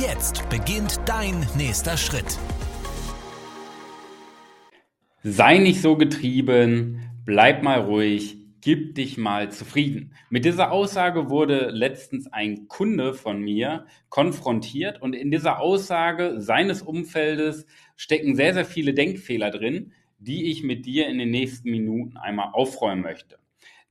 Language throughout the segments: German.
Jetzt beginnt dein nächster Schritt. Sei nicht so getrieben, bleib mal ruhig, gib dich mal zufrieden. Mit dieser Aussage wurde letztens ein Kunde von mir konfrontiert und in dieser Aussage seines Umfeldes stecken sehr, sehr viele Denkfehler drin, die ich mit dir in den nächsten Minuten einmal aufräumen möchte.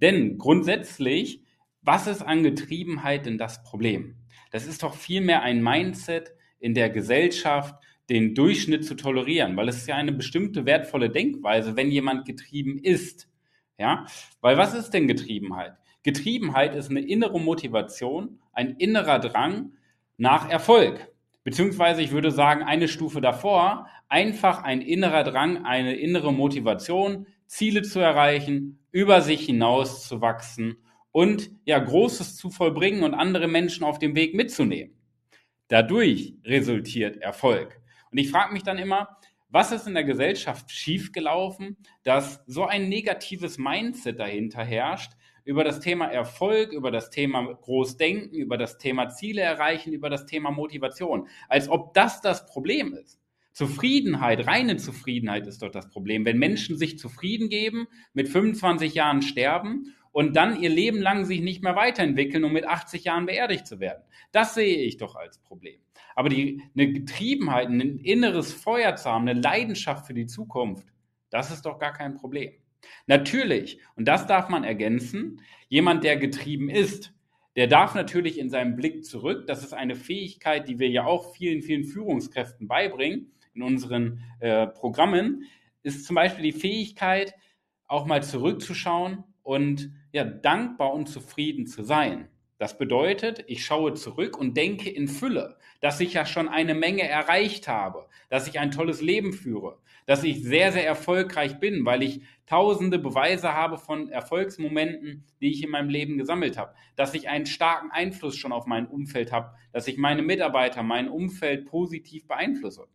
Denn grundsätzlich, was ist an Getriebenheit denn das Problem? Das ist doch vielmehr ein Mindset in der Gesellschaft, den Durchschnitt zu tolerieren, weil es ist ja eine bestimmte wertvolle Denkweise, wenn jemand getrieben ist. Ja, weil was ist denn Getriebenheit? Getriebenheit ist eine innere Motivation, ein innerer Drang nach Erfolg. Beziehungsweise ich würde sagen, eine Stufe davor, einfach ein innerer Drang, eine innere Motivation, Ziele zu erreichen, über sich hinaus zu wachsen und ja, Großes zu vollbringen und andere Menschen auf dem Weg mitzunehmen. Dadurch resultiert Erfolg. Und ich frage mich dann immer, was ist in der Gesellschaft schiefgelaufen, dass so ein negatives Mindset dahinter herrscht über das Thema Erfolg, über das Thema Großdenken, über das Thema Ziele erreichen, über das Thema Motivation, als ob das das Problem ist. Zufriedenheit, reine Zufriedenheit ist doch das Problem. Wenn Menschen sich zufrieden geben, mit 25 Jahren sterben und dann ihr Leben lang sich nicht mehr weiterentwickeln, um mit 80 Jahren beerdigt zu werden. Das sehe ich doch als Problem. Aber die, eine Getriebenheit, ein inneres Feuer zu haben, eine Leidenschaft für die Zukunft, das ist doch gar kein Problem. Natürlich, und das darf man ergänzen, jemand, der getrieben ist, der darf natürlich in seinem Blick zurück, das ist eine Fähigkeit, die wir ja auch vielen, vielen Führungskräften beibringen in unseren äh, Programmen, ist zum Beispiel die Fähigkeit, auch mal zurückzuschauen und ja, dankbar und zufrieden zu sein. Das bedeutet, ich schaue zurück und denke in Fülle, dass ich ja schon eine Menge erreicht habe, dass ich ein tolles Leben führe, dass ich sehr, sehr erfolgreich bin, weil ich tausende Beweise habe von Erfolgsmomenten, die ich in meinem Leben gesammelt habe, dass ich einen starken Einfluss schon auf mein Umfeld habe, dass ich meine Mitarbeiter, mein Umfeld positiv beeinflusse.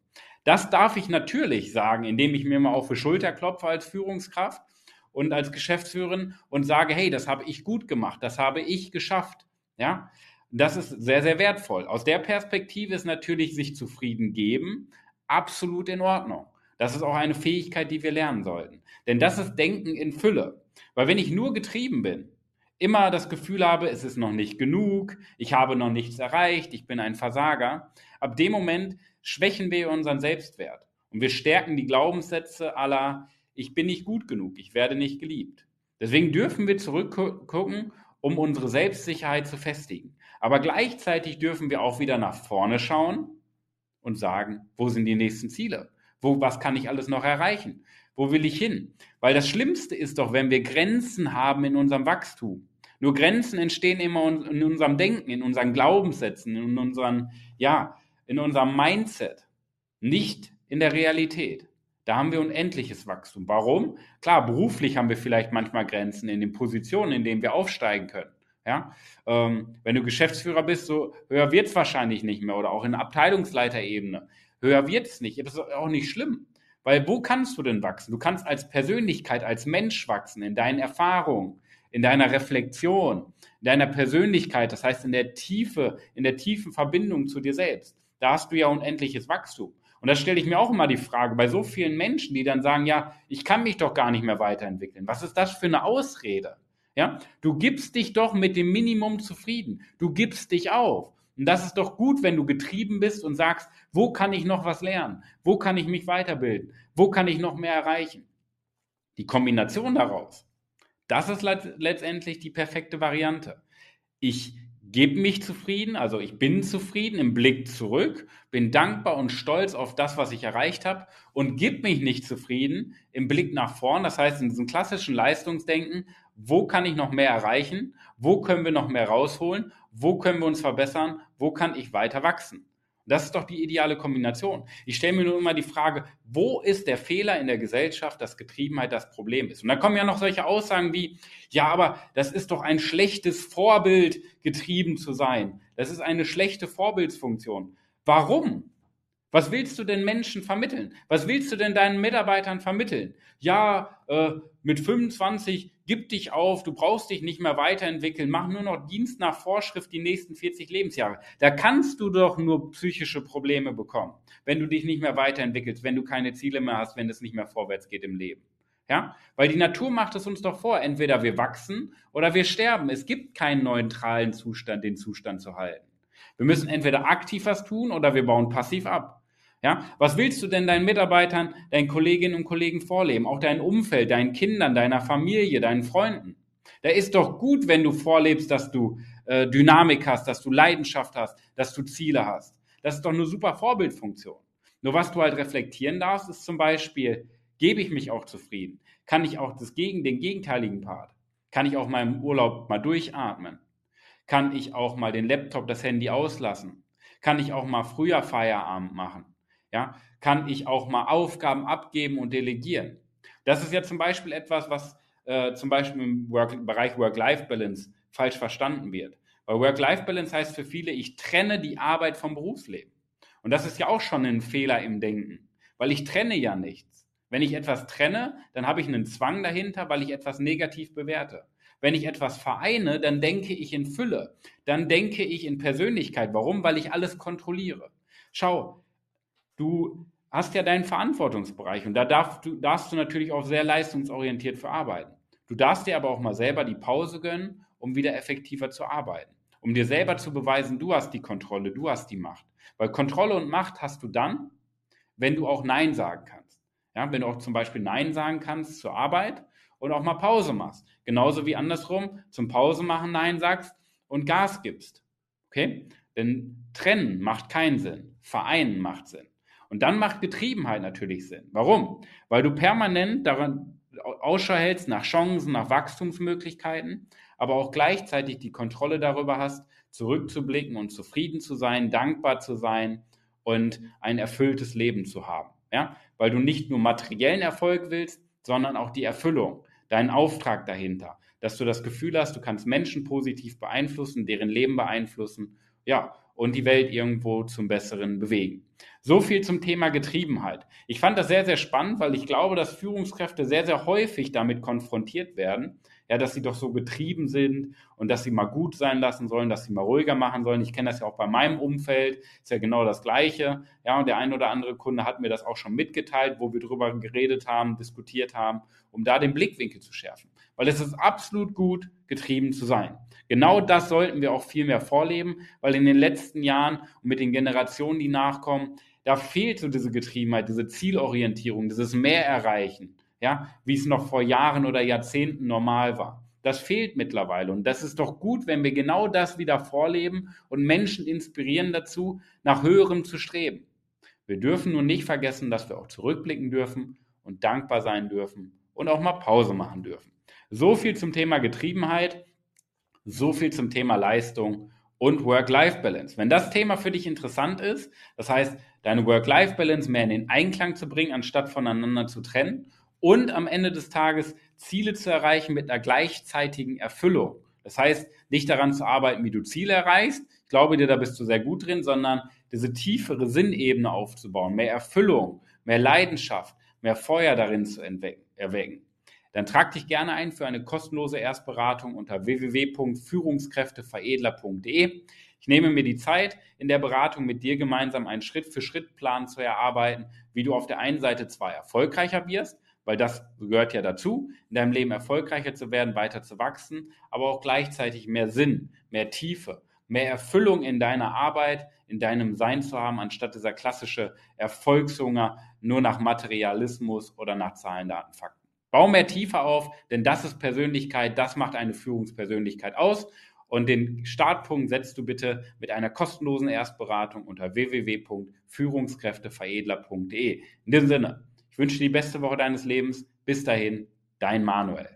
Das darf ich natürlich sagen, indem ich mir mal auf die Schulter klopfe als Führungskraft und als Geschäftsführerin und sage, hey, das habe ich gut gemacht, das habe ich geschafft. Ja, das ist sehr, sehr wertvoll. Aus der Perspektive ist natürlich sich zufrieden geben absolut in Ordnung. Das ist auch eine Fähigkeit, die wir lernen sollten. Denn das ist Denken in Fülle. Weil wenn ich nur getrieben bin, immer das Gefühl habe, es ist noch nicht genug, ich habe noch nichts erreicht, ich bin ein Versager, ab dem Moment schwächen wir unseren Selbstwert. Und wir stärken die Glaubenssätze aller, ich bin nicht gut genug, ich werde nicht geliebt. Deswegen dürfen wir zurückgucken um unsere Selbstsicherheit zu festigen. Aber gleichzeitig dürfen wir auch wieder nach vorne schauen und sagen, wo sind die nächsten Ziele? Wo, was kann ich alles noch erreichen? Wo will ich hin? Weil das Schlimmste ist doch, wenn wir Grenzen haben in unserem Wachstum. Nur Grenzen entstehen immer in unserem Denken, in unseren Glaubenssätzen, in unseren, ja, in unserem Mindset, nicht in der Realität. Da haben wir unendliches Wachstum. Warum? Klar, beruflich haben wir vielleicht manchmal Grenzen in den Positionen, in denen wir aufsteigen können. Ja? Ähm, wenn du Geschäftsführer bist, so höher wird es wahrscheinlich nicht mehr oder auch in Abteilungsleiterebene. Höher wird es nicht. Das ist auch nicht schlimm. Weil wo kannst du denn wachsen? Du kannst als Persönlichkeit, als Mensch wachsen, in deinen Erfahrungen, in deiner Reflexion, in deiner Persönlichkeit, das heißt in der Tiefe, in der tiefen Verbindung zu dir selbst. Da hast du ja unendliches Wachstum. Und da stelle ich mir auch immer die Frage, bei so vielen Menschen, die dann sagen, ja, ich kann mich doch gar nicht mehr weiterentwickeln. Was ist das für eine Ausrede? Ja, du gibst dich doch mit dem Minimum zufrieden. Du gibst dich auf. Und das ist doch gut, wenn du getrieben bist und sagst, wo kann ich noch was lernen? Wo kann ich mich weiterbilden? Wo kann ich noch mehr erreichen? Die Kombination daraus, das ist letztendlich die perfekte Variante. Ich gebe mich zufrieden, also ich bin zufrieden im Blick zurück, bin dankbar und stolz auf das, was ich erreicht habe und gebe mich nicht zufrieden im Blick nach vorn, das heißt in diesem klassischen Leistungsdenken, wo kann ich noch mehr erreichen, wo können wir noch mehr rausholen, wo können wir uns verbessern, wo kann ich weiter wachsen. Das ist doch die ideale Kombination. Ich stelle mir nur immer die Frage, wo ist der Fehler in der Gesellschaft, dass Getriebenheit das Problem ist? Und da kommen ja noch solche Aussagen wie, ja, aber das ist doch ein schlechtes Vorbild, getrieben zu sein. Das ist eine schlechte Vorbildsfunktion. Warum? Was willst du denn Menschen vermitteln? Was willst du denn deinen Mitarbeitern vermitteln? Ja, äh, mit 25 gib dich auf, du brauchst dich nicht mehr weiterentwickeln, mach nur noch Dienst nach Vorschrift die nächsten 40 Lebensjahre. Da kannst du doch nur psychische Probleme bekommen, wenn du dich nicht mehr weiterentwickelst, wenn du keine Ziele mehr hast, wenn es nicht mehr vorwärts geht im Leben. Ja, weil die Natur macht es uns doch vor. Entweder wir wachsen oder wir sterben. Es gibt keinen neutralen Zustand, den Zustand zu halten. Wir müssen entweder aktiv was tun oder wir bauen passiv ab. Ja, was willst du denn deinen Mitarbeitern, deinen Kolleginnen und Kollegen vorleben? Auch dein Umfeld, deinen Kindern, deiner Familie, deinen Freunden. Da ist doch gut, wenn du vorlebst, dass du äh, Dynamik hast, dass du Leidenschaft hast, dass du Ziele hast. Das ist doch eine super Vorbildfunktion. Nur was du halt reflektieren darfst, ist zum Beispiel, gebe ich mich auch zufrieden? Kann ich auch das gegen, den gegenteiligen Part? Kann ich auch im Urlaub mal durchatmen? Kann ich auch mal den Laptop, das Handy auslassen? Kann ich auch mal früher Feierabend machen? Ja, kann ich auch mal Aufgaben abgeben und delegieren? Das ist ja zum Beispiel etwas, was äh, zum Beispiel im Work, Bereich Work-Life-Balance falsch verstanden wird. Weil Work-Life-Balance heißt für viele, ich trenne die Arbeit vom Berufsleben. Und das ist ja auch schon ein Fehler im Denken, weil ich trenne ja nichts. Wenn ich etwas trenne, dann habe ich einen Zwang dahinter, weil ich etwas negativ bewerte. Wenn ich etwas vereine, dann denke ich in Fülle. Dann denke ich in Persönlichkeit. Warum? Weil ich alles kontrolliere. Schau, du hast ja deinen Verantwortungsbereich und da darfst du, darfst du natürlich auch sehr leistungsorientiert für arbeiten. Du darfst dir aber auch mal selber die Pause gönnen, um wieder effektiver zu arbeiten. Um dir selber zu beweisen, du hast die Kontrolle, du hast die Macht. Weil Kontrolle und Macht hast du dann, wenn du auch Nein sagen kannst. Ja, wenn du auch zum Beispiel Nein sagen kannst zur Arbeit und auch mal Pause machst. Genauso wie andersrum zum Pause machen Nein sagst und Gas gibst. Okay? Denn trennen macht keinen Sinn. Vereinen macht Sinn. Und dann macht Getriebenheit natürlich Sinn. Warum? Weil du permanent daran Ausschau hältst nach Chancen, nach Wachstumsmöglichkeiten, aber auch gleichzeitig die Kontrolle darüber hast, zurückzublicken und zufrieden zu sein, dankbar zu sein und ein erfülltes Leben zu haben. Ja? Weil du nicht nur materiellen Erfolg willst, sondern auch die Erfüllung, deinen Auftrag dahinter, dass du das Gefühl hast, du kannst Menschen positiv beeinflussen, deren Leben beeinflussen, ja, und die Welt irgendwo zum Besseren bewegen. So viel zum Thema Getriebenheit. Ich fand das sehr, sehr spannend, weil ich glaube, dass Führungskräfte sehr, sehr häufig damit konfrontiert werden, ja, dass sie doch so getrieben sind und dass sie mal gut sein lassen sollen, dass sie mal ruhiger machen sollen. Ich kenne das ja auch bei meinem Umfeld, ist ja genau das Gleiche. Ja, und der ein oder andere Kunde hat mir das auch schon mitgeteilt, wo wir drüber geredet haben, diskutiert haben, um da den Blickwinkel zu schärfen. Weil es ist absolut gut, getrieben zu sein. Genau das sollten wir auch viel mehr vorleben, weil in den letzten Jahren und mit den Generationen, die nachkommen, da fehlt so diese Getriebenheit, diese Zielorientierung, dieses Mehr erreichen, ja, wie es noch vor Jahren oder Jahrzehnten normal war. Das fehlt mittlerweile und das ist doch gut, wenn wir genau das wieder vorleben und Menschen inspirieren dazu, nach höherem zu streben. Wir dürfen nur nicht vergessen, dass wir auch zurückblicken dürfen und dankbar sein dürfen und auch mal Pause machen dürfen. So viel zum Thema Getriebenheit. So viel zum Thema Leistung und Work-Life-Balance. Wenn das Thema für dich interessant ist, das heißt, deine Work-Life-Balance mehr in den Einklang zu bringen, anstatt voneinander zu trennen und am Ende des Tages Ziele zu erreichen mit einer gleichzeitigen Erfüllung. Das heißt, nicht daran zu arbeiten, wie du Ziele erreichst. Ich glaube dir, da bist du sehr gut drin, sondern diese tiefere Sinnebene aufzubauen, mehr Erfüllung, mehr Leidenschaft, mehr Feuer darin zu erwecken dann trag dich gerne ein für eine kostenlose Erstberatung unter www.führungskräfteveredler.de. Ich nehme mir die Zeit, in der Beratung mit dir gemeinsam einen Schritt-für-Schritt-Plan zu erarbeiten, wie du auf der einen Seite zwar erfolgreicher wirst, weil das gehört ja dazu, in deinem Leben erfolgreicher zu werden, weiter zu wachsen, aber auch gleichzeitig mehr Sinn, mehr Tiefe, mehr Erfüllung in deiner Arbeit, in deinem Sein zu haben, anstatt dieser klassische Erfolgshunger nur nach Materialismus oder nach Zahlen, Daten, Fakten. Bau mehr tiefer auf, denn das ist Persönlichkeit, das macht eine Führungspersönlichkeit aus. Und den Startpunkt setzt du bitte mit einer kostenlosen Erstberatung unter www.führungskräfteveredler.de. In diesem Sinne, ich wünsche dir die beste Woche deines Lebens. Bis dahin, dein Manuel.